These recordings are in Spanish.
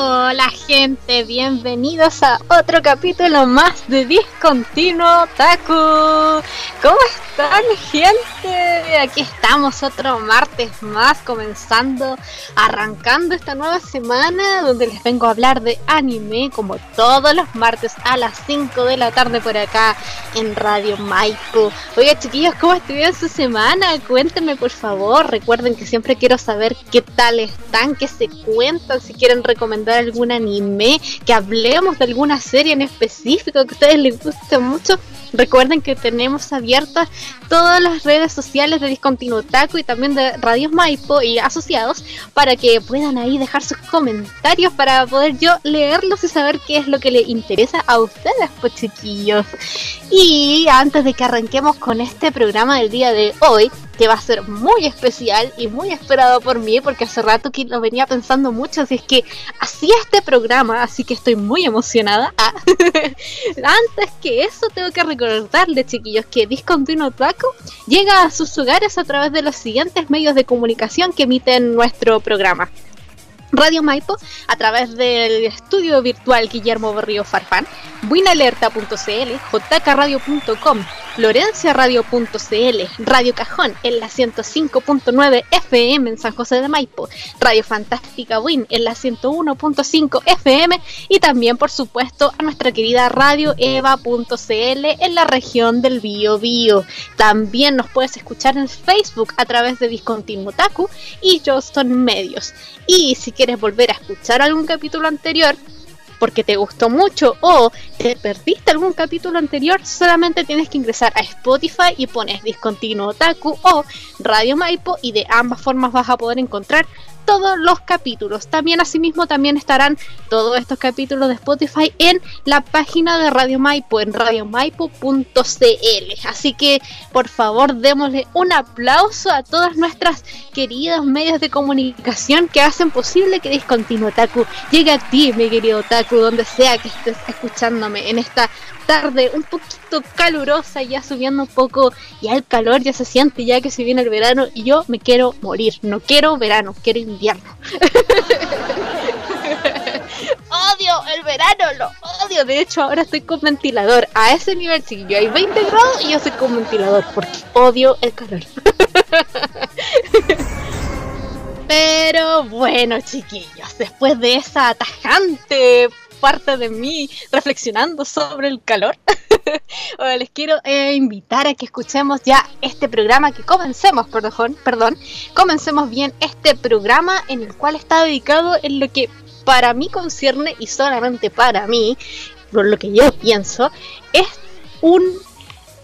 Hola gente, bienvenidos a otro capítulo más de Discontinuo Otaku. ¿Cómo están gente? Aquí estamos otro martes más comenzando, arrancando esta nueva semana donde les vengo a hablar de anime como todos los martes a las 5 de la tarde por acá en Radio Maipo. Oiga chiquillos, ¿cómo estuvieron su semana? Cuéntenme por favor, recuerden que siempre quiero saber qué tal están, qué se cuentan, si quieren recomendar algún anime, que hablemos de alguna serie en específico que a ustedes les guste mucho Recuerden que tenemos abiertas todas las redes sociales de Discontinuo Taco y también de Radios Maipo y asociados para que puedan ahí dejar sus comentarios para poder yo leerlos y saber qué es lo que les interesa a ustedes, pues chiquillos. Y antes de que arranquemos con este programa del día de hoy, que va a ser muy especial y muy esperado por mí porque hace rato que lo venía pensando mucho, así es que hacía este programa, así que estoy muy emocionada. Ah, antes que eso tengo que recordarles chiquillos que Discontinuo Taco llega a sus hogares a través de los siguientes medios de comunicación que emiten nuestro programa. Radio Maipo a través del estudio virtual Guillermo Berrío Farfán, buinalerta.cl, jkradio.com, florenciaradio.cl, Radio Cajón en la 105.9 FM en San José de Maipo, Radio Fantástica Win en la 101.5 FM y también por supuesto a nuestra querida Radio Eva.cl en la región del Bio Bio. También nos puedes escuchar en Facebook a través de Discontinuo Taku y Johnston Medios. Y si quieres volver a escuchar algún capítulo anterior, porque te gustó mucho o te perdiste algún capítulo anterior, solamente tienes que ingresar a Spotify y pones Discontinuo Otaku o Radio Maipo y de ambas formas vas a poder encontrar todos los capítulos. También asimismo también estarán todos estos capítulos de Spotify en la página de Radio Maipo en radiomaipo.cl. Así que por favor démosle un aplauso a todas nuestras queridos medios de comunicación que hacen posible que Discontinuo Otaku llegue a ti, mi querido Otaku, donde sea que estés escuchándome en esta tarde un poquito calurosa, ya subiendo un poco, ya el calor ya se siente, ya que se viene el verano y yo me quiero morir, no quiero verano, quiero invierno. odio el verano, lo odio. De hecho, ahora estoy con ventilador. A ese nivel, si yo hay 20 grados y yo estoy con ventilador porque odio el calor. Pero bueno, chiquillos, después de esa atajante parte de mí reflexionando sobre el calor, les quiero eh, invitar a que escuchemos ya este programa, que comencemos, perdón, perdón, comencemos bien este programa en el cual está dedicado en lo que para mí concierne y solamente para mí, por lo que yo pienso, es un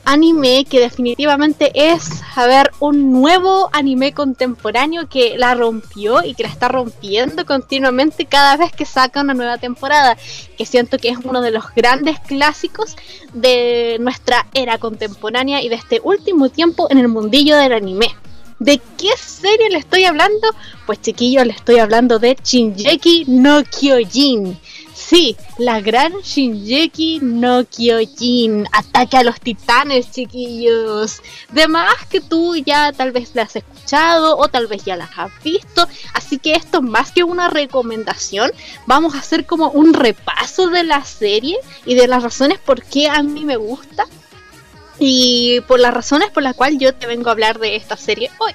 anime que definitivamente es, a ver, un nuevo anime contemporáneo que la rompió y que la está rompiendo continuamente cada vez que saca una nueva temporada, que siento que es uno de los grandes clásicos de nuestra era contemporánea y de este último tiempo en el mundillo del anime. ¿De qué serie le estoy hablando? Pues chiquillos, le estoy hablando de Shinjeki no Kyojin Sí, la gran Shinjeki no Kyojin. Ataque a los titanes, chiquillos. De más que tú ya tal vez la has escuchado o tal vez ya las has visto. Así que esto más que una recomendación, vamos a hacer como un repaso de la serie y de las razones por qué a mí me gusta. Y por las razones por las cuales yo te vengo a hablar de esta serie hoy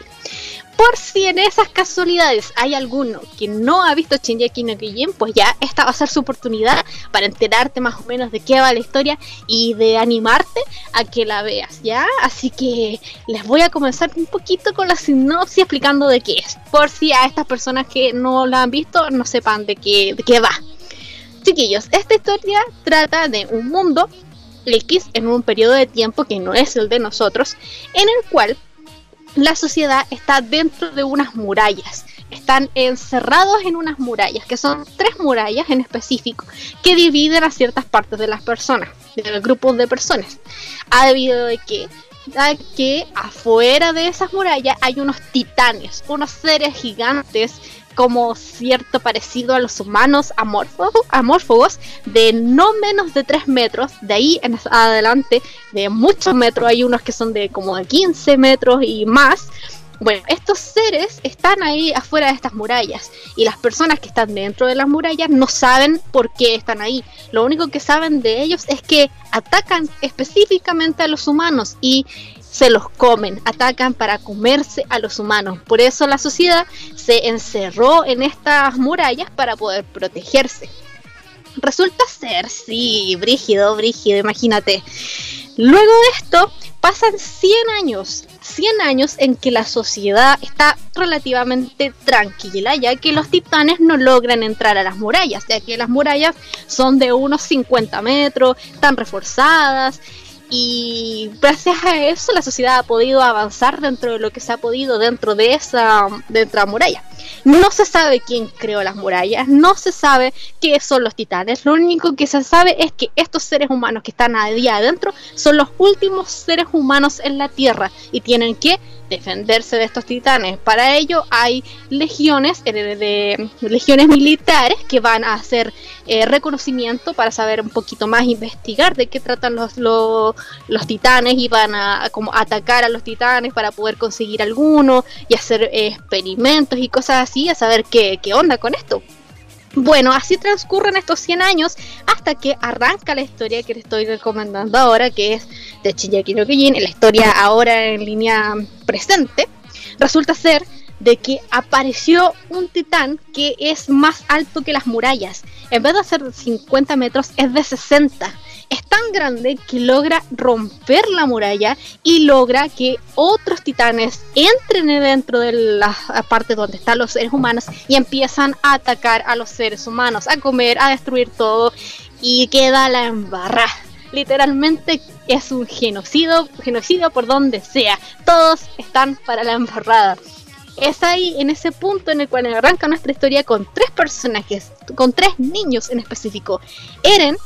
por si en esas casualidades hay alguno que no ha visto Shinji no pues ya esta va a ser su oportunidad para enterarte más o menos de qué va la historia y de animarte a que la veas, ¿ya? Así que les voy a comenzar un poquito con la sinopsis explicando de qué es, por si a estas personas que no la han visto no sepan de qué, qué va. Chiquillos, esta historia trata de un mundo X en un periodo de tiempo que no es el de nosotros, en el cual la sociedad está dentro de unas murallas están encerrados en unas murallas, que son tres murallas en específico, que dividen a ciertas partes de las personas, del grupo de personas. Ha debido de que que afuera de esas murallas hay unos titanes, unos seres gigantes como cierto parecido a los humanos amorfos, de no menos de 3 metros, de ahí en adelante de muchos metros, hay unos que son de como de 15 metros y más. Bueno, estos seres están ahí afuera de estas murallas y las personas que están dentro de las murallas no saben por qué están ahí. Lo único que saben de ellos es que atacan específicamente a los humanos y se los comen, atacan para comerse a los humanos. Por eso la sociedad se encerró en estas murallas para poder protegerse. Resulta ser, sí, brígido, brígido, imagínate. Luego de esto pasan 100 años, 100 años en que la sociedad está relativamente tranquila, ya que los titanes no logran entrar a las murallas, ya que las murallas son de unos 50 metros, están reforzadas y gracias a eso la sociedad ha podido avanzar dentro de lo que se ha podido dentro de esa, de la muralla. No se sabe quién creó las murallas, no se sabe qué son los titanes, lo único que se sabe es que estos seres humanos que están ahí adentro son los últimos seres humanos en la Tierra y tienen que defenderse de estos titanes. Para ello hay legiones, eh, de, legiones militares que van a hacer eh, reconocimiento para saber un poquito más, investigar de qué tratan los, los, titanes y van a, como atacar a los titanes para poder conseguir alguno y hacer eh, experimentos y cosas así, a saber qué, qué onda con esto. Bueno, así transcurren estos 100 años hasta que arranca la historia que les estoy recomendando ahora, que es de Shingeki no Kyojin, la historia ahora en línea presente. Resulta ser de que apareció un titán que es más alto que las murallas. En vez de ser 50 metros, es de 60 es tan grande que logra romper la muralla y logra que otros titanes entren dentro de la parte donde están los seres humanos y empiezan a atacar a los seres humanos, a comer, a destruir todo y queda la embarrada. Literalmente es un genocidio, genocidio por donde sea. Todos están para la embarrada es ahí en ese punto en el cual arranca nuestra historia con tres personajes, con tres niños en específico. Eren,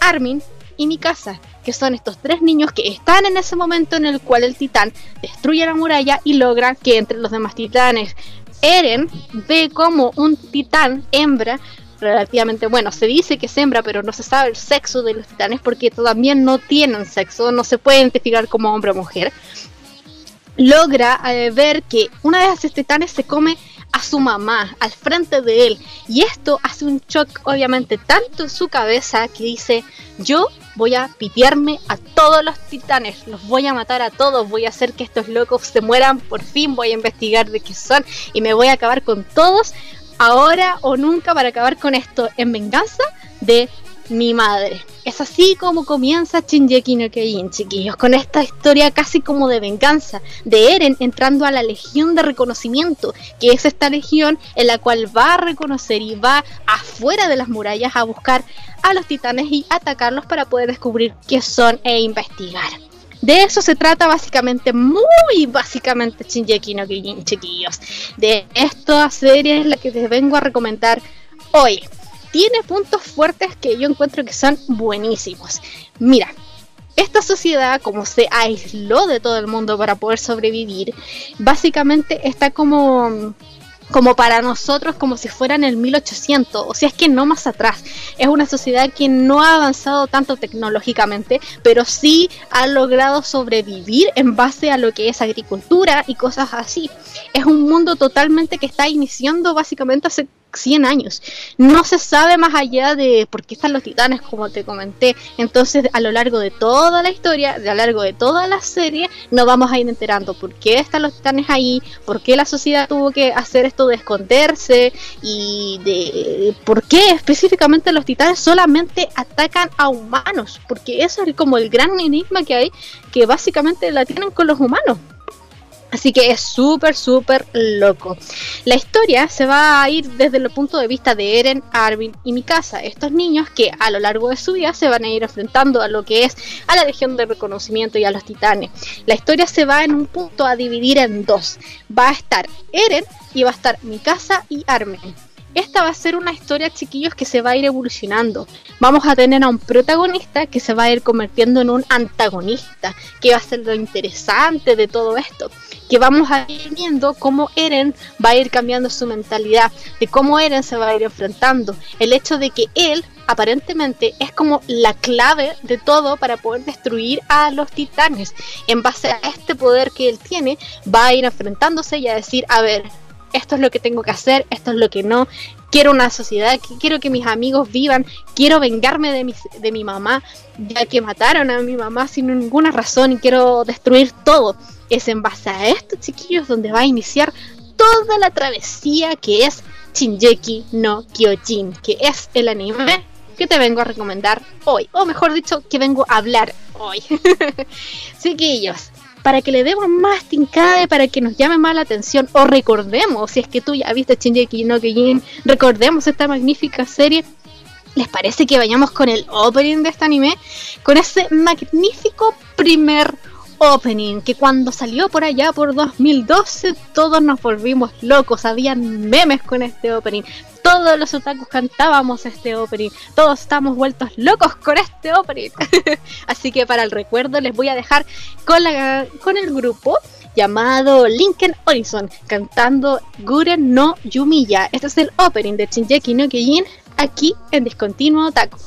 Armin y mi casa, que son estos tres niños que están en ese momento en el cual el titán destruye la muralla y logra que entre los demás titanes. Eren ve como un titán hembra relativamente bueno, se dice que es hembra, pero no se sabe el sexo de los titanes porque todavía no tienen sexo, no se puede identificar como hombre o mujer. Logra eh, ver que una de esas titanes se come a su mamá al frente de él y esto hace un shock obviamente tanto en su cabeza que dice yo voy a pitearme a todos los titanes, los voy a matar a todos, voy a hacer que estos locos se mueran, por fin voy a investigar de qué son y me voy a acabar con todos ahora o nunca para acabar con esto en venganza de mi madre. Es así como comienza Shinjeki no Kyojin, chiquillos, con esta historia casi como de venganza de Eren entrando a la Legión de Reconocimiento, que es esta legión en la cual va a reconocer y va afuera de las murallas a buscar a los titanes y atacarlos para poder descubrir qué son e investigar. De eso se trata básicamente, muy básicamente Shinjeki no Kyojin, chiquillos. De esta serie es la que les vengo a recomendar hoy tiene puntos fuertes que yo encuentro que son buenísimos. Mira, esta sociedad, como se aisló de todo el mundo para poder sobrevivir, básicamente está como como para nosotros como si fuera en el 1800, o sea, es que no más atrás. Es una sociedad que no ha avanzado tanto tecnológicamente, pero sí ha logrado sobrevivir en base a lo que es agricultura y cosas así. Es un mundo totalmente que está iniciando básicamente hace 100 años. No se sabe más allá de por qué están los titanes, como te comenté. Entonces, a lo largo de toda la historia, a lo largo de toda la serie, nos vamos a ir enterando por qué están los titanes ahí, por qué la sociedad tuvo que hacer esto de esconderse y de por qué específicamente los titanes solamente atacan a humanos, porque eso es como el gran enigma que hay, que básicamente la tienen con los humanos. Así que es súper, súper loco. La historia se va a ir desde el punto de vista de Eren, Arvin y Mikasa, estos niños que a lo largo de su vida se van a ir enfrentando a lo que es a la Legión de Reconocimiento y a los Titanes. La historia se va en un punto a dividir en dos. Va a estar Eren y va a estar mi casa y Armen. Esta va a ser una historia, chiquillos, que se va a ir evolucionando. Vamos a tener a un protagonista que se va a ir convirtiendo en un antagonista, que va a ser lo interesante de todo esto. Que vamos a ir viendo cómo Eren va a ir cambiando su mentalidad, de cómo Eren se va a ir enfrentando. El hecho de que él aparentemente es como la clave de todo para poder destruir a los titanes. En base a este poder que él tiene, va a ir enfrentándose y a decir, a ver, esto es lo que tengo que hacer, esto es lo que no. Quiero una sociedad, quiero que mis amigos vivan, quiero vengarme de mi, de mi mamá, ya que mataron a mi mamá sin ninguna razón y quiero destruir todo. Es en base a esto, chiquillos, donde va a iniciar toda la travesía que es Shinjeki no Kyojin, que es el anime que te vengo a recomendar hoy, o mejor dicho, que vengo a hablar hoy. Chiquillos, para que le demos más tincade, para que nos llame más la atención, o recordemos, si es que tú ya viste Shinjeki no Kyojin, recordemos esta magnífica serie. ¿Les parece que vayamos con el opening de este anime? Con ese magnífico primer opening que cuando salió por allá por 2012 todos nos volvimos locos, habían memes con este opening, todos los otakus cantábamos este opening, todos estamos vueltos locos con este opening. Así que para el recuerdo les voy a dejar con, el grupo llamado Lincoln Horizon cantando Guren no Yumiya. Este es el opening de Shinjeki no Kyojin aquí en Discontinuo Otaku.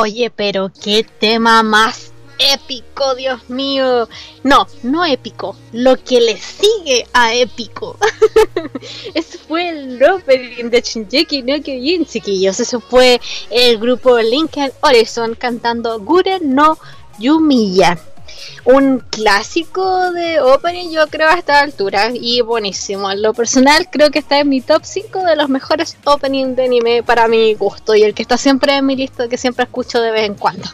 Oye, pero qué tema más épico, Dios mío. No, no épico, lo que le sigue a épico. Ese fue el opening de Shinjeki no Kyojin, chiquillos. Eso fue el grupo Lincoln Horizon cantando Guren no Yumiya. Un clásico de opening, yo creo, a esta altura. Y buenísimo. En lo personal, creo que está en mi top 5 de los mejores openings de anime para mi gusto. Y el que está siempre en mi lista, que siempre escucho de vez en cuando.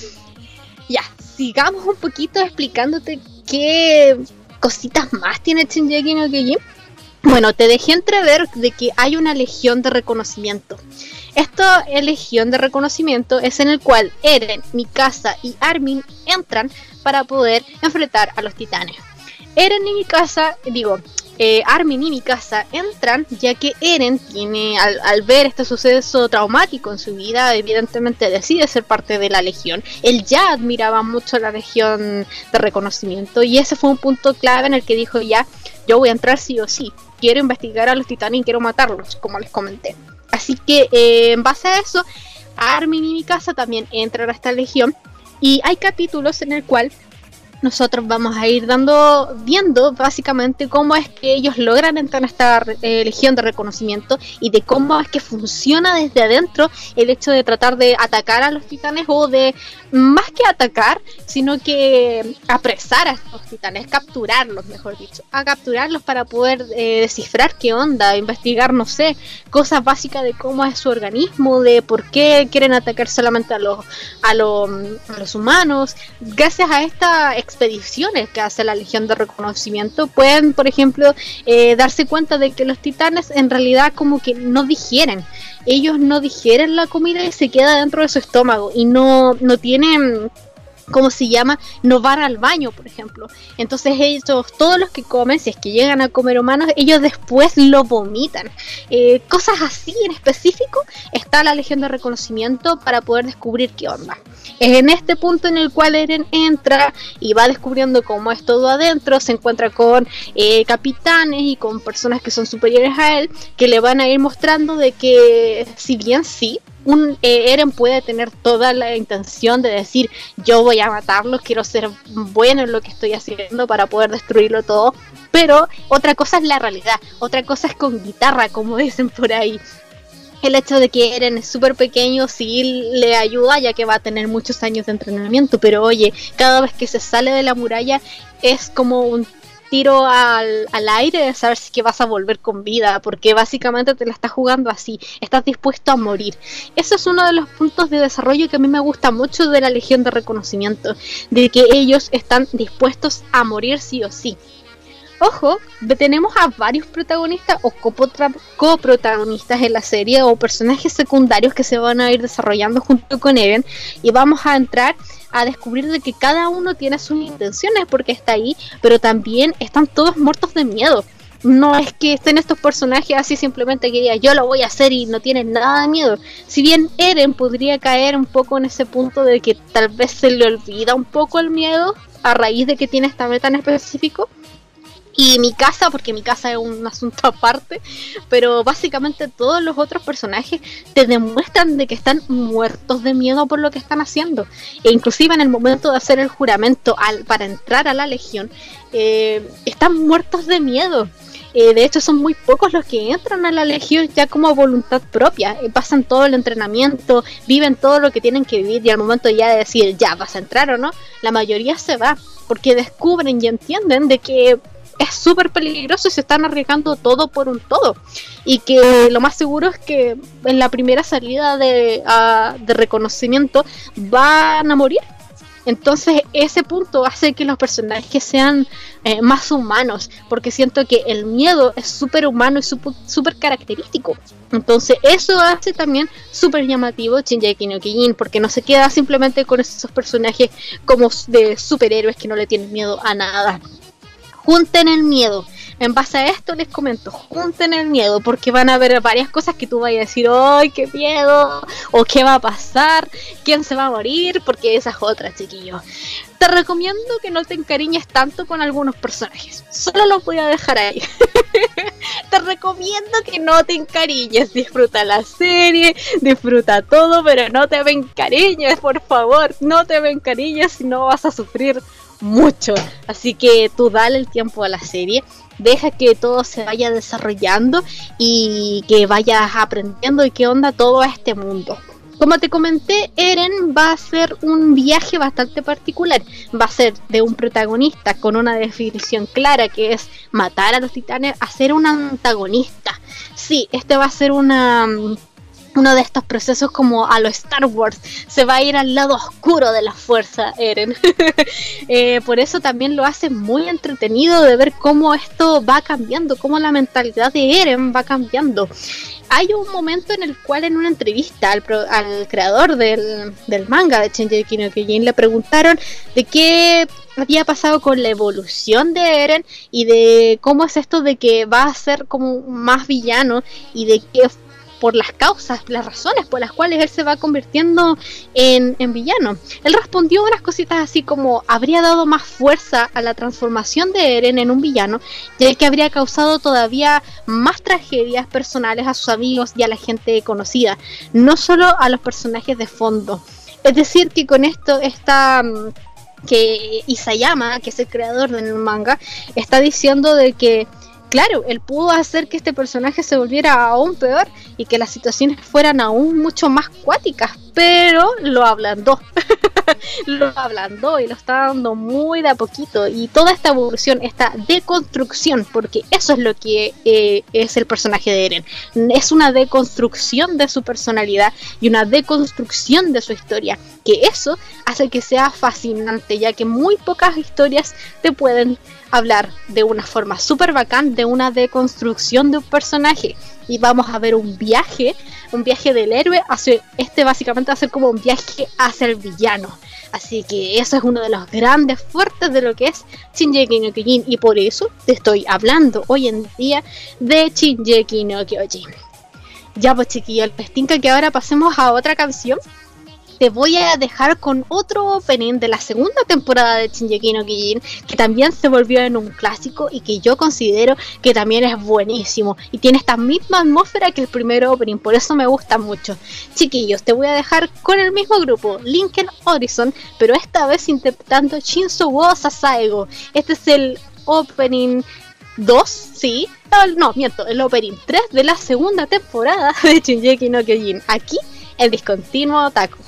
ya, sigamos un poquito explicándote qué cositas más tiene Shinjeki no Kyojin. Bueno, te dejé entrever de que hay una legión de reconocimiento. Esta legión de reconocimiento es en el cual Eren, Mikasa y Armin entran para poder enfrentar a los titanes. Eren y Mikasa, digo, eh, Armin y Mikasa entran ya que Eren tiene, al, ver este suceso traumático en su vida, evidentemente decide ser parte de la legión. Él ya admiraba mucho la legión de reconocimiento y ese fue un punto clave en el que dijo ya, yo voy a entrar sí o sí. Quiero investigar a los titanes y quiero matarlos, como les comenté. Así que eh, en base a eso, Armin y Mikasa también entran a esta legión. Y hay capítulos en el cual nosotros vamos a ir dando, viendo básicamente cómo es que ellos logran entrar a esta eh, legión de reconocimiento y de cómo es que funciona desde adentro el hecho de tratar de atacar a los titanes o de más que atacar, sino que apresar a estos titanes, capturarlos, mejor dicho, a capturarlos para poder eh, descifrar qué onda, investigar, no sé, cosas básicas de cómo es su organismo, de por qué quieren atacar solamente a los, a los, humanos. Gracias a esta expediciones que hace la Legión de Reconocimiento, pueden, por ejemplo, eh, darse cuenta de que los titanes en realidad como que no digieren. Ellos no digieren la comida y se queda dentro de su estómago y no, no tienen ¿cómo se llama? No van al baño, por ejemplo. Entonces ellos, todos los que comen, si es que llegan a comer humanos, ellos después lo vomitan. Eh, cosas así en específico está la Legión de Reconocimiento para poder descubrir qué onda. Es en este punto en el cual Eren entra y va descubriendo cómo es todo adentro, se encuentra con eh, capitanes y con personas que son superiores a él, que le van a ir mostrando de que si bien sí, un eh, Eren puede tener toda la intención de decir yo voy a matarlo, quiero ser bueno en lo que estoy haciendo para poder destruirlo todo, pero otra cosa es la realidad, otra cosa es con guitarra, como dicen por ahí. El hecho de que Eren es súper pequeño sí le ayuda ya que va a tener muchos años de entrenamiento, pero oye, cada vez que se sale de la muralla es como un tiro al, al, aire de saber si que vas a volver con vida, porque básicamente te la estás jugando así, estás dispuesto a morir. Eso es uno de los puntos de desarrollo que a mí me gusta mucho de la Legión de Reconocimiento, de que ellos están dispuestos a morir sí o sí. Ojo, tenemos a varios protagonistas o coprotagonistas en la serie o personajes secundarios que se van a ir desarrollando junto con Eren y vamos a entrar a descubrir de que cada uno tiene sus intenciones porque está ahí, pero también están todos muertos de miedo. no es que estén estos personajes así simplemente que diga yo lo voy a hacer y no tienen nada de miedo. Si bien Eren podría caer un poco en ese punto de que tal vez se le olvida un poco el miedo a raíz de que tiene esta meta en específico. Y mi casa, porque mi casa es un asunto aparte, pero básicamente todos los otros personajes te demuestran de que están muertos de miedo por lo que están haciendo. E inclusive en el momento de hacer el juramento al, para entrar a la legión, eh, están muertos de miedo. Eh, de hecho, son muy pocos los que entran a la Legión ya como voluntad propia. Eh, pasan todo el entrenamiento, viven todo lo que tienen que vivir y al momento ya de decir ya vas a entrar o no, la mayoría se va porque descubren y entienden de que es súper peligroso y se están arriesgando todo por un todo. Y que lo más seguro es que en la primera salida de, ah, de reconocimiento van a morir entonces ese punto hace que los personajes sean eh, más humanos, porque siento que el miedo es súper humano y súper característico. Entonces eso hace también súper llamativo Shinji no Kijin, porque no se queda simplemente con esos personajes como de superhéroes que no le tienen miedo a nada. Junten el miedo en base a esto les comento, junten el miedo porque van a haber varias cosas que tú vayas a decir, ¡ay, qué miedo! O qué va a pasar, quién se va a morir, porque esa es otra, chiquillos. Te recomiendo que no te encariñes tanto con algunos personajes. Solo los voy a dejar ahí. te recomiendo que no te encariñes. Disfruta la serie, disfruta todo, pero no te encariñes, por favor. No te encariñes si no vas a sufrir mucho. Así que tú dale el tiempo a la serie deja que todo se vaya desarrollando y que vayas aprendiendo y qué onda todo este mundo. Como te comenté, Eren va a ser un viaje bastante particular. Va a ser de un protagonista con una definición clara que es matar a los titanes a ser un antagonista. Sí, este va a ser una uno de estos procesos como a lo Star Wars, se va a ir al lado oscuro de la fuerza, Eren. Eh, por eso también lo hace muy entretenido de ver cómo esto va cambiando, cómo la mentalidad de Eren va cambiando. Hay un momento en el cual en una entrevista al, creador del, manga de Shingeki no Kyojin le preguntaron de qué había pasado con la evolución de Eren y de cómo es esto de que va a ser como más villano y de qué por las causas, las razones por las cuales él se va convirtiendo en, villano. Él respondió unas cositas así como habría dado más fuerza a la transformación de Eren en un villano, ya que habría causado todavía más tragedias personales a sus amigos y a la gente conocida, no solo a los personajes de fondo. Es decir, que con esto está mm, que Isayama, que es el creador del manga, está diciendo de que claro, él pudo hacer que este personaje se volviera aún peor y que las situaciones fueran aún mucho más cuáticas, pero lo ablandó. lo ablandó y lo está dando muy de a poquito. Y toda esta evolución, esta deconstrucción, porque eso es lo que eh, es el personaje de Eren. Es una deconstrucción de su personalidad y una deconstrucción de su historia. Que eso hace que sea fascinante, ya que muy pocas historias te pueden hablar de una forma súper bacán de una deconstrucción de un personaje. Y vamos a ver un viaje, un viaje del héroe hacia, este básicamente va a ser como un viaje hacia el villano. Así que eso es uno de los grandes fuertes de lo que es Shinji no Kyojin y por eso te estoy hablando hoy en día de Shinji no Kyojin. Ya pues chiquillos, les tinca que ahora pasemos a otra canción te voy a dejar con otro opening de la segunda temporada de Shinji no Kijin, que también se volvió en un clásico y que yo considero que también es buenísimo y tiene esta misma atmósfera que el primer opening, por eso me gusta mucho. Chiquillos, te voy a dejar con el mismo grupo, Lincoln Horizon, pero esta vez interpretando Shinzo wo Sasaego. Este es el opening 2, sí. No, miento, el opening 3 de la segunda temporada de Shinji no Kyojin. Aquí, el discontinuo Otaku.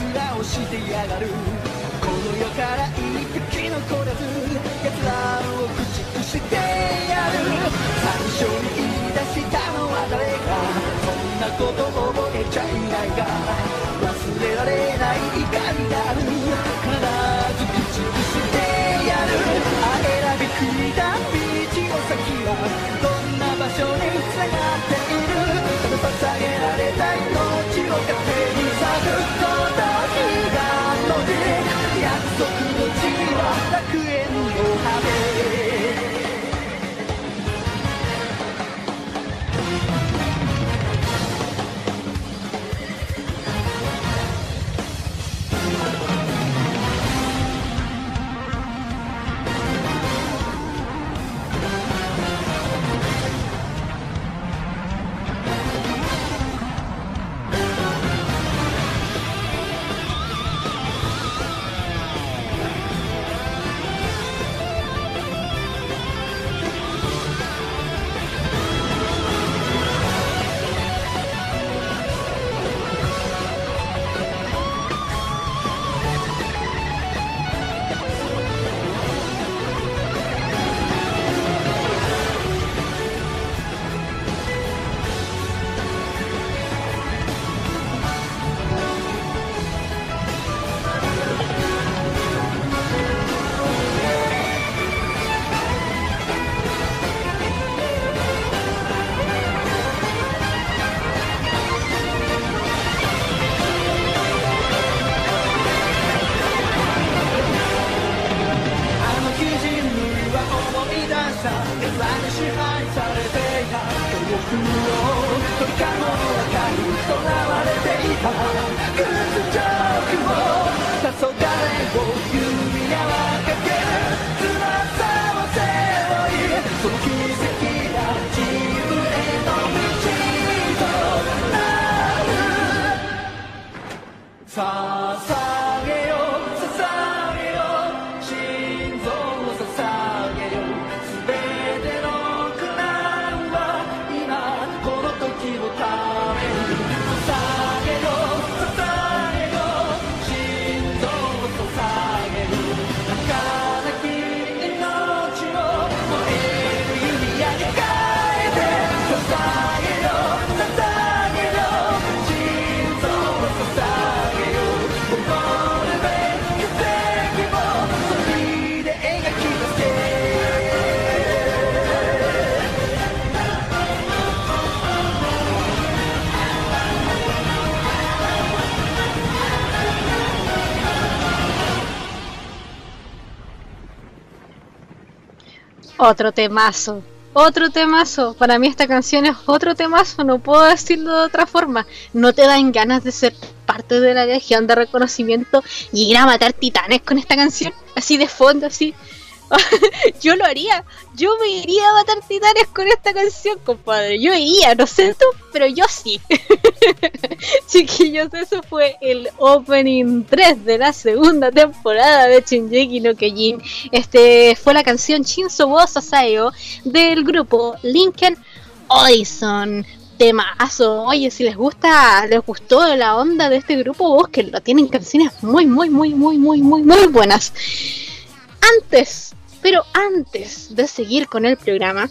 面をしてやがる。この世から一匹残らず奴らを駆逐してやる。最初に言い出したのは誰か。そんなこと覚えちゃいないか忘れられない怒りがある。必ず駆逐してやる。あえらびくいた道の先はどんな場所につながっている。捧げられた命を勝手に咲くこと悲願ので約束の地はなく Otro temazo. Otro temazo. Para mí esta canción es otro temazo. No puedo decirlo de otra forma. No te dan ganas de ser parte de la legión de reconocimiento y ir a matar titanes con esta canción. Así de fondo, así. yo lo haría. Yo me iría a matar titanes con esta canción, compadre. Yo iría, no sé tú, pero yo sí. Chiquillos, eso fue el opening 3 de la segunda temporada de Shinjeki no Kyojin. Este fue la canción Shinso wo Sasayo del grupo Lincoln Horizon. Temazo. Oye, si les gusta, les gustó la onda de este grupo, búsquenlo. Tienen canciones muy, muy, muy, muy, muy, muy, muy buenas. Antes, pero antes de seguir con el programa,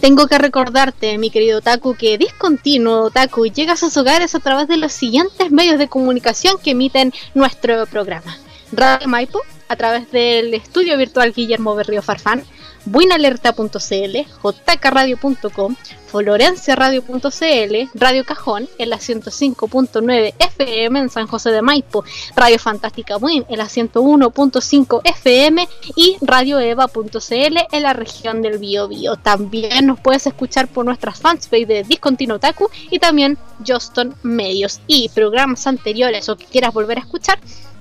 tengo que recordarte, mi querido Taku, que Discontinuo Taku llega a sus hogares a través de los siguientes medios de comunicación que emiten nuestro programa. Radio Maipo, a través del estudio virtual Guillermo Berrío Farfán, buinalerta.cl, jkradio.com, florenciaradio.cl, Radio Cajón en la 105.9 FM en San José de Maipo, Radio Fantástica Win en la 101.5 FM y radioeva.cl en la región del Biobío. También nos puedes escuchar por nuestras fanpage de Discontinuo Taku y también Juston Medios y programas anteriores o que quieras volver a escuchar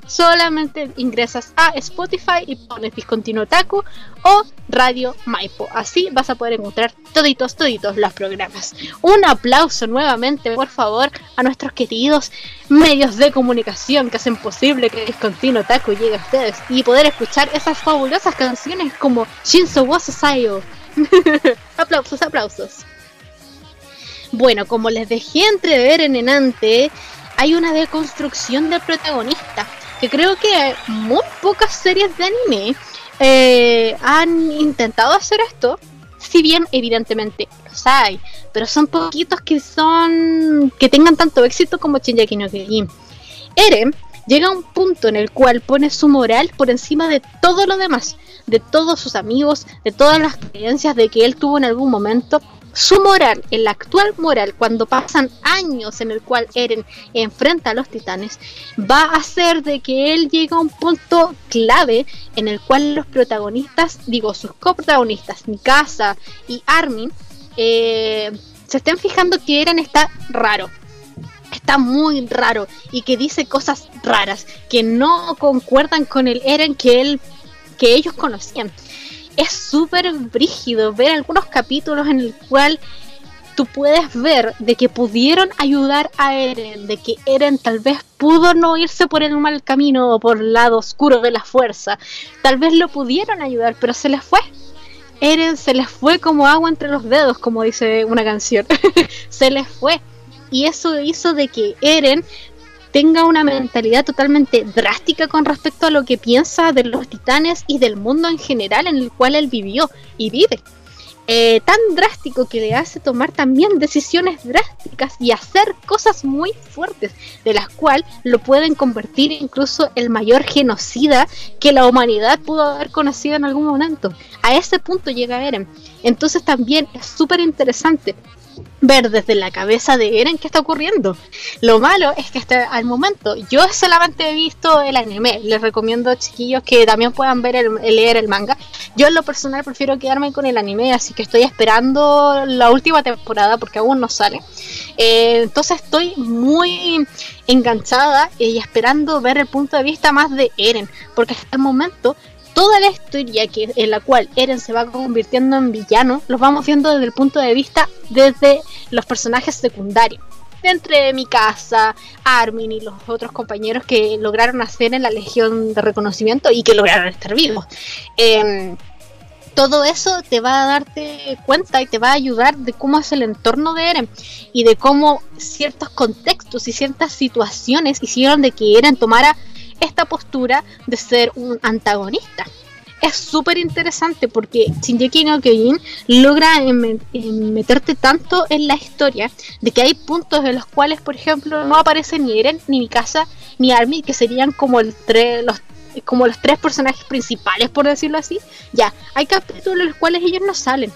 solamente ingresas a Spotify y pones Discontinuo Taku o Radio Maipo. Así vas a poder encontrar toditos, toditos los programas. Un aplauso nuevamente, por favor, a nuestros queridos medios de comunicación que hacen posible que Discontinuo Taku llegue a ustedes y poder escuchar esas fabulosas canciones como Shinso wa Sasayo. aplausos, aplausos. Bueno, como les dejé entrever en enante, hay una deconstrucción del protagonista, que creo que muy pocas series de anime eh, han intentado hacer esto, si bien evidentemente los hay, pero son poquitos que son que tengan tanto éxito como Shinji no Kyojin. Eren llega a un punto en el cual pone su moral por encima de todo lo demás, de todos sus amigos, de todas las creencias de que él tuvo en algún momento. Su moral, el actual moral, cuando pasan años en el cual Eren enfrenta a los titanes, va a hacer de que él llegue a un punto clave en el cual los protagonistas, digo, sus coprotagonistas, Mikasa y Armin, eh, se estén fijando que Eren está raro, está muy raro y que dice cosas raras que no concuerdan con el Eren que él que ellos conocían. Es súper brígido ver algunos capítulos en el cual tú puedes ver de que pudieron ayudar a Eren, de que Eren tal vez pudo no irse por el mal camino o por el lado oscuro de la fuerza. Tal vez lo pudieron ayudar, pero se les fue. Eren se les fue como agua entre los dedos, como dice una canción. se les fue. Y eso hizo de que Eren tenga una mentalidad totalmente drástica con respecto a lo que piensa de los titanes y del mundo en general en el cual él vivió y vive. Eh, tan drástico que le hace tomar también decisiones drásticas y hacer cosas muy fuertes, de las cuales lo pueden convertir incluso el mayor genocida que la humanidad pudo haber conocido en algún momento. A ese punto llega Eren. Entonces también es súper interesante ver desde la cabeza de Eren qué está ocurriendo. Lo malo es que hasta al momento yo solamente he visto el anime. Les recomiendo chiquillos que también puedan ver el, leer el manga. Yo en lo personal prefiero quedarme con el anime, así que estoy esperando la última temporada porque aún no sale. Eh, entonces estoy muy enganchada y esperando ver el punto de vista más de Eren, porque hasta el momento toda la historia que, en la cual Eren se va convirtiendo en villano, los vamos viendo desde el punto de vista desde los personajes secundarios. Entre mi casa, Armin y los otros compañeros que lograron hacer en la Legión de Reconocimiento y que lograron estar vivos. Em, todo eso te va a darte cuenta y te va a ayudar de cómo es el entorno de Eren y de cómo ciertos contextos y ciertas situaciones hicieron de que Eren tomara esta postura de ser un antagonista. Es súper interesante porque Shinji no Kyojin logra meterte tanto en la historia de que hay puntos en los cuales, por ejemplo, no aparece ni Eren, ni Mikasa, ni Armin, que serían como el los como los tres personajes principales, por decirlo así. Ya, hay capítulos en los cuales ellos no salen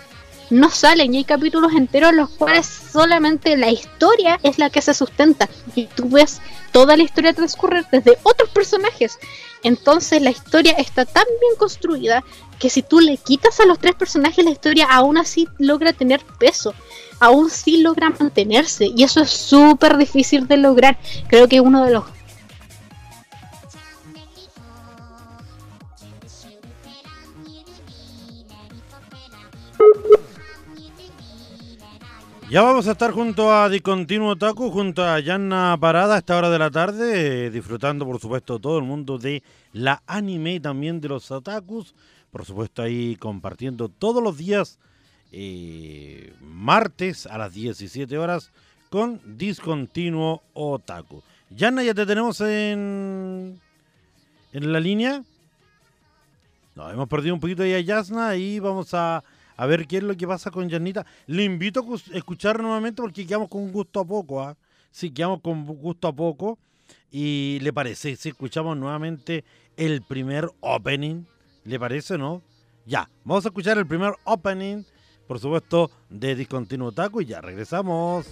no salen y hay capítulos enteros en los cuales solamente la historia es la que se sustenta y tú ves toda la historia transcurrir desde otros personajes. Entonces la historia está tan bien construida que si tú le quitas a los tres personajes la historia aún así logra tener peso, aún así logra mantenerse y eso es súper difícil de lograr. Creo que uno de los Ya vamos a estar junto a Discontinuo Taku, junto a Yanna Parada a esta hora de la tarde, disfrutando por supuesto todo el mundo de la anime y también de los otakus. Por supuesto ahí compartiendo todos los días, eh, martes a las 17 horas, con Discontinuo Otaku. Yanna, ¿ya te tenemos en, en la línea? No, hemos perdido un poquito ahí a Yasna y vamos a a ver qué es lo que pasa con Janita. Le invito a escuchar nuevamente porque quedamos con gusto a poco. ¿ah? Sí, quedamos con gusto a poco. Y le parece, si escuchamos nuevamente el primer opening, ¿le parece no? Ya, vamos a escuchar el primer opening, por supuesto, de Discontinuo Taco y ya regresamos.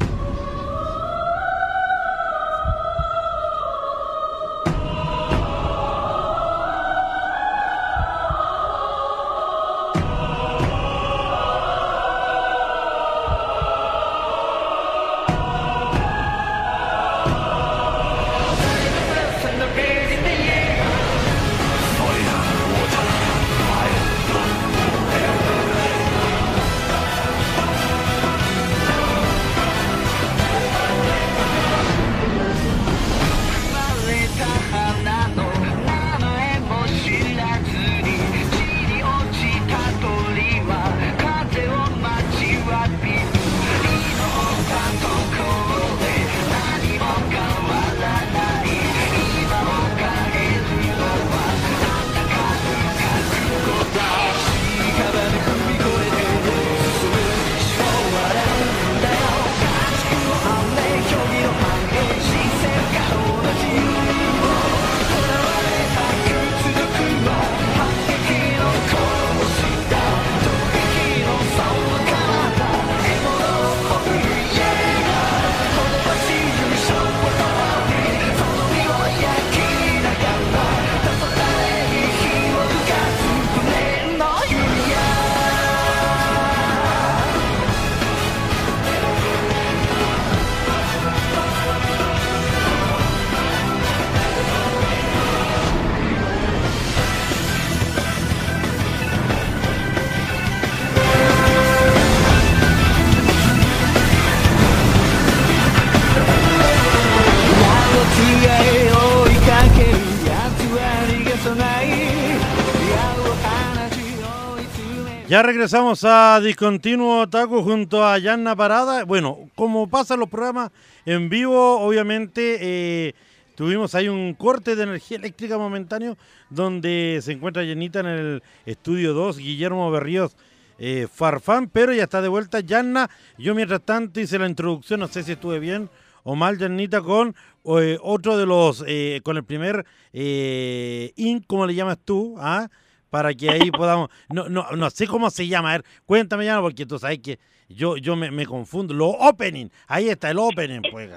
Ya regresamos a Discontinuo Taco junto a Yanna Parada. Bueno, como pasan los programas en vivo, obviamente eh, tuvimos ahí un corte de energía eléctrica momentáneo donde se encuentra Yanita en el estudio 2, Guillermo Berríos eh, Farfán, pero ya está de vuelta Yanna. Yo mientras tanto hice la introducción, no sé si estuve bien o mal, Yanita, con eh, otro de los, eh, con el primer IN, como le llamas tú, ¿ah? Para que ahí podamos. No, no, no sé cómo se llama. A ver, cuéntame ya, porque tú sabes que yo, yo me, me confundo. Lo opening, ahí está el opening, pues.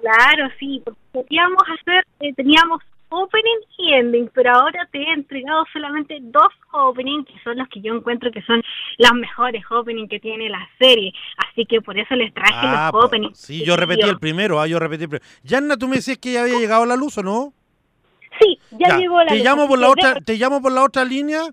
Claro, sí, porque queríamos hacer, eh, teníamos opening y ending, pero ahora te he entregado solamente dos openings que son los que yo encuentro que son los mejores openings que tiene la serie. Así que por eso les traje Ah, los po- openings. sí, yo repetí el primero, ah, yo repetí el primero. Yanna, tú me decías que ya había llegado la luz, ¿o no? Sí, ya, llegó la te llamo por la otra, te llamo por la otra línea.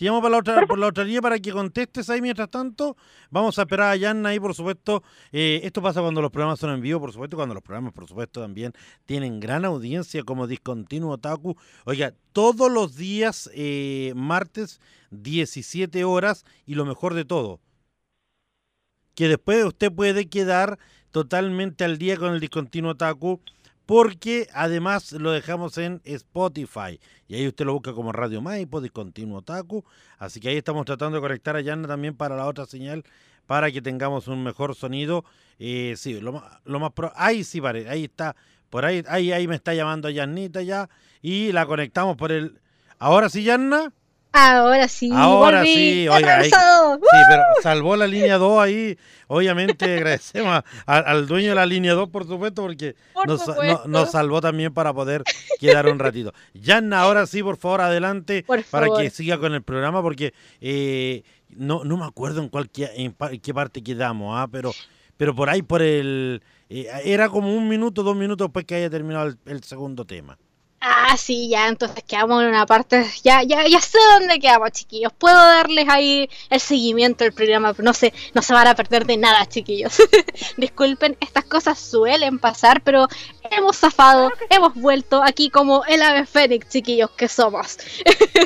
Te llamo por la otra, por la otra línea para que contestes ahí mientras tanto. Vamos a esperar a Yanna ahí, por supuesto. Eh, esto pasa cuando los programas son en vivo, por supuesto, cuando los programas, por supuesto, también tienen gran audiencia como Discontinuo Otaku. Oiga, todos los días, eh, martes, 17 horas, y lo mejor de todo, que después usted puede quedar totalmente al día con el Discontinuo Otaku porque además lo dejamos en Spotify y ahí usted lo busca como Radio Maipo, Discontinuo Otaku, así que ahí estamos tratando de conectar a Yanna también para la otra señal para que tengamos un mejor sonido. Eh, sí, lo más, lo más pro- ahí sí pare, ahí está, por ahí, ahí, ahí me está llamando Yannita ya y la conectamos por el. Ahora sí, Yanna. Ahora sí, Ahora volví. sí, oiga, ahí-. Sí, pero salvó la línea 2 ahí. Obviamente agradecemos a- a- al dueño de la línea 2, por supuesto, porque Por nos, no- supuesto. nos salvó también para poder quedar un ratito. Yanna, ahora sí, por favor, adelante Por para favor. que siga con el programa, porque eh, no, no me acuerdo en, cuál, en, qué parte quedamos, ¿ah? pero, pero por ahí, por el... eh, era como un minuto, dos minutos después que haya terminado el, el segundo tema. Ah, sí, ya, entonces quedamos en una parte, ya, ya, ya sé dónde quedamos, chiquillos. Puedo darles ahí el seguimiento del programa, pero no sé, no se van a perder de nada, chiquillos. Disculpen, estas cosas suelen pasar, pero hemos zafado, hemos vuelto aquí como el ave fénix, chiquillos, que somos.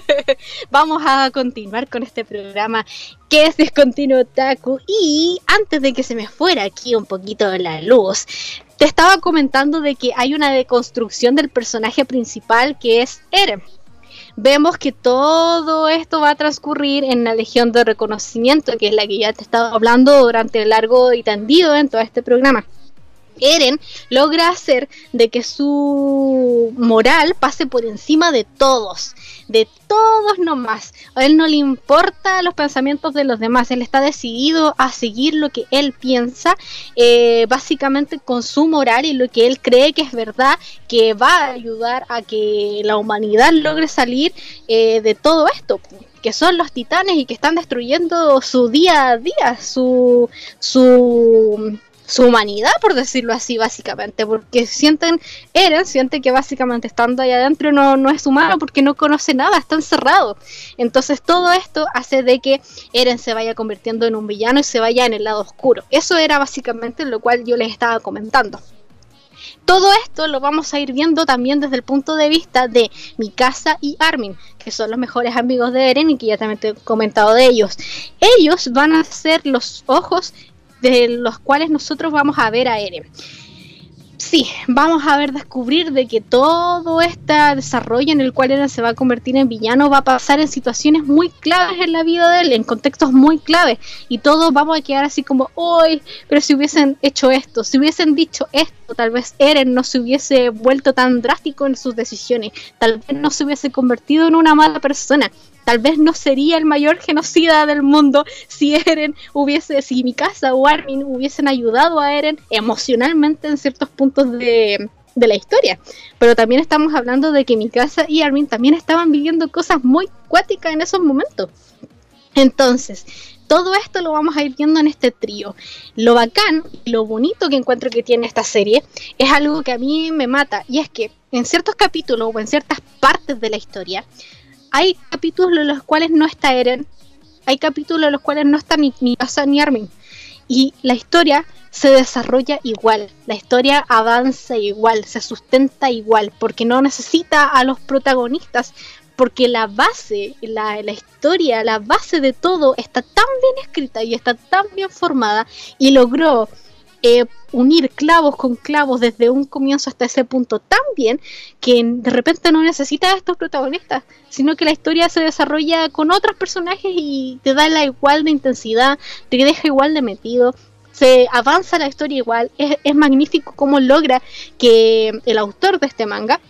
Vamos a continuar con este programa que es Discontinuo Taku. Y antes de que se me fuera aquí un poquito la luz, te estaba comentando de que hay una deconstrucción del personaje principal que es Eren. Vemos que todo esto va a transcurrir en la Legión de Reconocimiento, que es la que ya te estaba hablando durante largo y tendido en todo este programa. Eren logra hacer de que su moral pase por encima de todos, de todos nomás. A él no le importa los pensamientos de los demás, él está decidido a seguir lo que él piensa, eh, básicamente con su moral y lo que él cree que es verdad, que va a ayudar a que la humanidad logre salir eh, de todo esto que son los titanes y que están destruyendo su día a día, su, su, su humanidad, por decirlo así, básicamente, porque sienten, Eren siente que básicamente estando ahí adentro no, no es humano porque no conoce nada, está encerrado. Entonces todo esto hace de que Eren se vaya convirtiendo en un villano y se vaya en el lado oscuro. Eso era básicamente lo cual yo les estaba comentando. Todo esto lo vamos a ir viendo también desde el punto de vista de Mikasa y Armin, que son los mejores amigos de Eren y que ya también te he comentado de ellos. Ellos van a ser los ojos de los cuales nosotros vamos a ver a Eren. Sí, vamos a ver descubrir de que todo este desarrollo en el cual Eren se va a convertir en villano va a pasar en situaciones muy claves en la vida de él, en contextos muy claves, y todos vamos a quedar así como, uy, pero si hubiesen hecho esto, si hubiesen dicho esto, tal vez Eren no se hubiese vuelto tan drástico en sus decisiones, tal vez no se hubiese convertido en una mala persona, tal vez no sería el mayor genocida del mundo si Eren hubiese, si Mikasa o Armin hubiesen ayudado a Eren emocionalmente en ciertos puntos de, de la historia. Pero también estamos hablando de que Mikasa y Armin también estaban viviendo cosas muy cuáticas en esos momentos. Entonces, todo esto lo vamos a ir viendo en este trío. Lo bacán, lo bonito que encuentro que tiene esta serie es algo que a mí me mata y es que en ciertos capítulos o en ciertas partes de la historia hay capítulos en los cuales no está Eren, hay capítulos en los cuales no está ni Mikasa ni Armin. Y la historia se desarrolla igual, la historia avanza igual, se sustenta igual, porque no necesita a los protagonistas porque la base, la, la historia, la base de todo está tan bien escrita y está tan bien formada y logró eh, unir clavos con clavos desde un comienzo hasta ese punto tan bien que de repente no necesita a estos protagonistas, sino que la historia se desarrolla con otros personajes y te da la igual de intensidad, te deja igual de metido, se avanza la historia igual, es, es magnífico cómo logra que el autor de este manga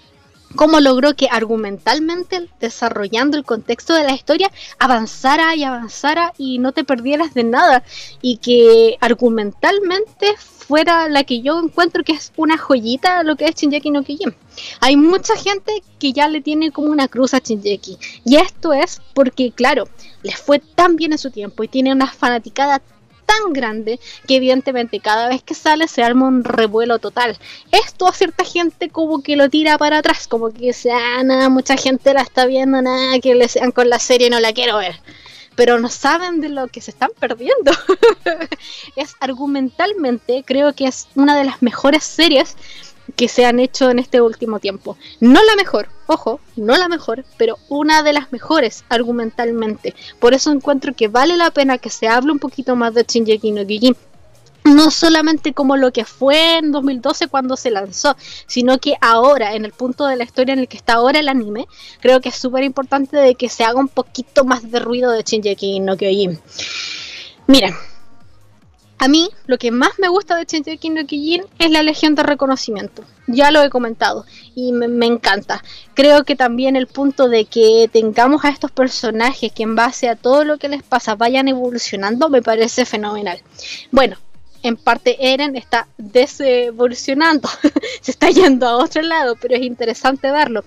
cómo logró que argumentalmente, desarrollando el contexto de la historia, avanzara y avanzara y no te perdieras de nada. Y que argumentalmente fuera la que yo encuentro que es una joyita lo que es Shinjeki no Kyojin. Hay mucha gente que ya le tiene como una cruz a Shinjeki. Y esto es porque, claro, les fue tan bien en su tiempo y tiene una fanaticada tan grande que evidentemente cada vez que sale se arma un revuelo total. Esto a cierta gente como que lo tira para atrás, como que sea, ah, nada, mucha gente la está viendo, nada, que le sean con la serie no la quiero ver. Pero no saben de lo que se están perdiendo. es argumentalmente, creo que es una de las mejores series que se han hecho en este último tiempo. No la mejor, ojo, no la mejor, pero una de las mejores argumentalmente. Por eso encuentro que vale la pena que se hable un poquito más de Shinji no Kyojin. No solamente como lo que fue en 2012 cuando se lanzó, sino que ahora, en el punto de la historia en el que está ahora el anime, creo que es súper importante de que se haga un poquito más de ruido de Shinji no Kyojin. Miren, a mí, lo que más me gusta de Shingeki no Kyojin es la Legión de Reconocimiento. Ya lo he comentado y me, me, encanta. Creo que también el punto de que tengamos a estos personajes que en base a todo lo que les pasa vayan evolucionando me parece fenomenal. Bueno, en parte Eren está desevolucionando, se está yendo a otro lado, pero es interesante verlo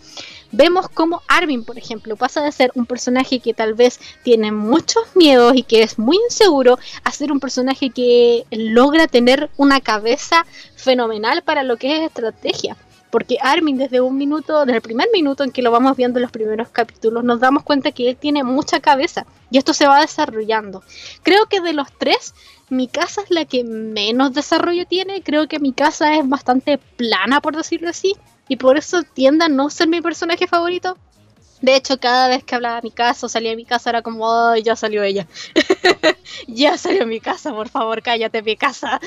vemos como Armin, por ejemplo, pasa de ser un personaje que tal vez tiene muchos miedos y que es muy inseguro a ser un personaje que logra tener una cabeza fenomenal para lo que es estrategia. Porque Armin desde un minuto, desde el primer minuto en que lo vamos viendo en los primeros capítulos, nos damos cuenta que él tiene mucha cabeza y esto se va desarrollando. Creo que de los tres, mi casa es la que menos desarrollo tiene. Creo que mi casa es bastante plana, por decirlo así y por eso tiende a no ser mi personaje favorito. De hecho, cada vez que hablaba de mi casa o salía de mi casa era como, ay, ya salió ella. ya salió mi casa, por favor, cállate mi casa.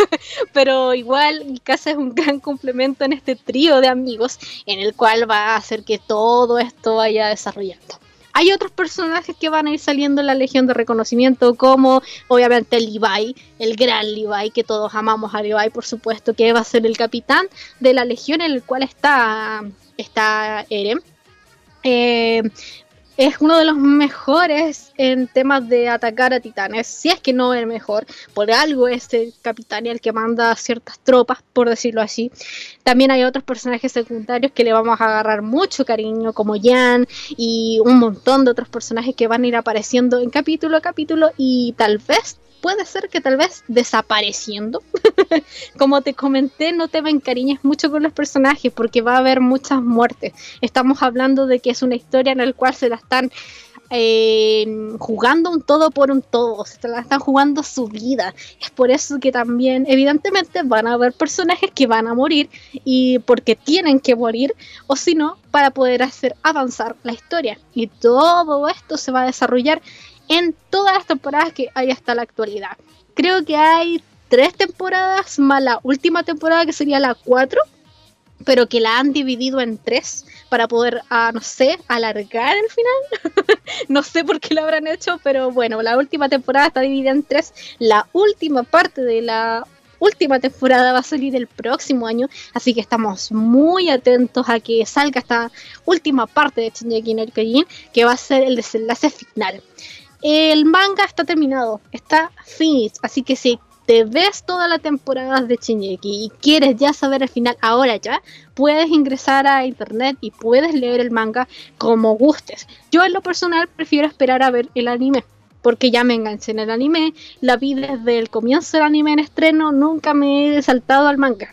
Pero igual mi casa es un gran complemento en este trío de amigos en el cual va a hacer que todo esto vaya desarrollando. Hay otros personajes que van a ir saliendo en la Legión de Reconocimiento, como obviamente Levi, el gran Levi, que todos amamos a Levi, por supuesto, que va a ser el capitán de la Legión en el cual está, está Eren. Eh, es uno de los mejores en temas de atacar a titanes, si es que no el mejor, por algo es el capitán y el que manda ciertas tropas, por decirlo así. También hay otros personajes secundarios que le vamos a agarrar mucho cariño, como Jan y un montón de otros personajes que van a ir apareciendo en capítulo a capítulo y tal vez puede ser que tal vez desapareciendo. Como te comenté, no te encariñes mucho con los personajes porque va a haber muchas muertes. Estamos hablando de que es una historia en la cual se la están eh, jugando un todo por un todo, se la están jugando su vida. Es por eso que también, evidentemente, van a haber personajes que van a morir y porque tienen que morir, o si no, para poder hacer avanzar la historia. Y todo esto se va a desarrollar en todas las temporadas que hay hasta la actualidad. Creo que hay tres temporadas más la última temporada que sería la cuatro, pero que la han dividido en tres para poder, ah, no sé, alargar el final. no sé por qué lo habrán hecho, pero bueno, la última temporada está dividida en tres. La última parte de la última temporada va a salir el próximo año, así que estamos muy atentos a que salga esta última parte de Shingeki no Kyojin, que va a ser el desenlace final. El manga está terminado, está finished, así que si te ves toda la temporada de Shingeki y quieres ya saber el final ahora ya, puedes ingresar a internet y puedes leer el manga como gustes. Yo en lo personal prefiero esperar a ver el anime. Porque ya me enganché en el anime, la vi desde el comienzo del anime en estreno, nunca me he saltado al manga.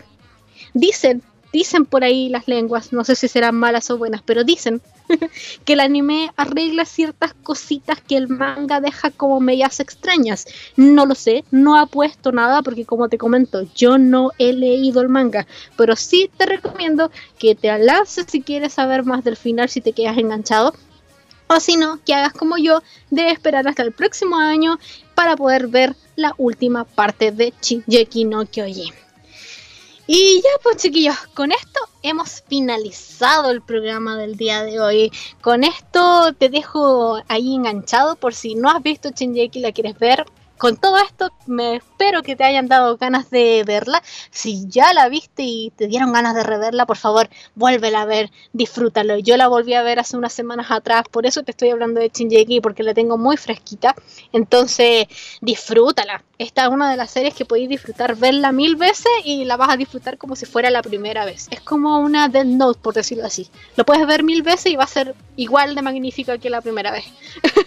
Dicen dicen por ahí las lenguas, no sé si serán malas o buenas, pero dicen que el anime arregla ciertas cositas que el manga deja como medias extrañas. No lo sé, no ha puesto nada porque como te comento, yo no he leído el manga, pero sí te recomiendo que te lances si quieres saber más del final, si te quedas enganchado, O si no, que hagas como yo de esperar hasta el próximo año para poder ver la última parte de Shingeki no Kyojin. Y ya pues chiquillos, con esto hemos finalizado el programa del día de hoy. Con esto te dejo ahí enganchado por si no has visto Shingeki y la quieres ver con todo esto, me espero que te hayan dado ganas de verla. Si ya la viste y te dieron ganas de reverla, por favor, vuélvela a ver, disfrútalo. Yo la volví a ver hace unas semanas atrás, por eso te estoy hablando de Shinji porque la tengo muy fresquita. Entonces, disfrútala. Esta es una de las series que podéis disfrutar, verla mil veces y la vas a disfrutar como si fuera la primera vez. Es como una Dead Note, por decirlo así. Lo puedes ver mil veces y va a ser igual de magnífica que la primera vez.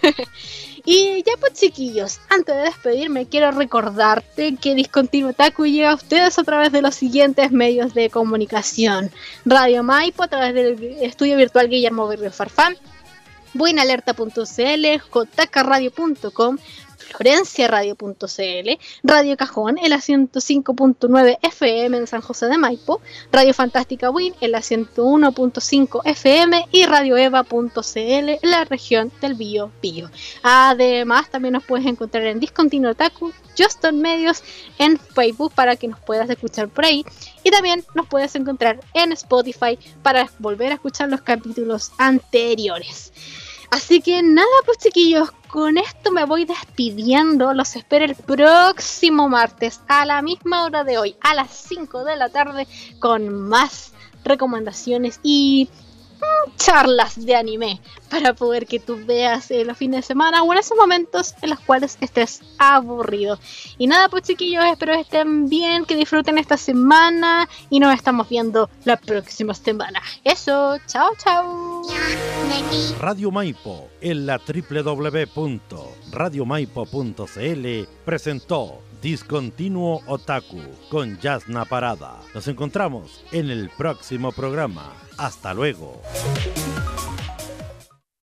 y ya pues chiquillos, antes de despedirme quiero recordarte que Discontinuo Taku llega a ustedes a través de los siguientes medios de comunicación. Radio Maipo a través del estudio virtual Guillermo Berrio Farfán, buenalerta.cl, jkradio.com, florenciaradio.cl, Radio Cajón en la 105.9 FM en San José de Maipo, Radio Fantástica Win en la 101.5 FM y Radio Eva.cl en la región del Bío Bío. Además, también nos puedes encontrar en Discontinuo Taku, Justin Medios en Facebook para que nos puedas escuchar por ahí y también nos puedes encontrar en Spotify para volver a escuchar los capítulos anteriores. Así que nada, pues chiquillos, con esto me voy despidiendo. Los espero el próximo martes a la misma hora de hoy, a las 5 de la tarde, con más recomendaciones y charlas de anime para poder que tú veas en los fines de semana o en esos momentos en los cuales estés aburrido. Y nada, pues chiquillos, espero que estén bien, que disfruten esta semana y nos estamos viendo la próxima semana. Eso, chao, chao. Radio Maipo en la www.radiomaipo.cl presentó Discontinuo Otaku con Yasna Parada. Nos encontramos en el próximo programa. Hasta luego.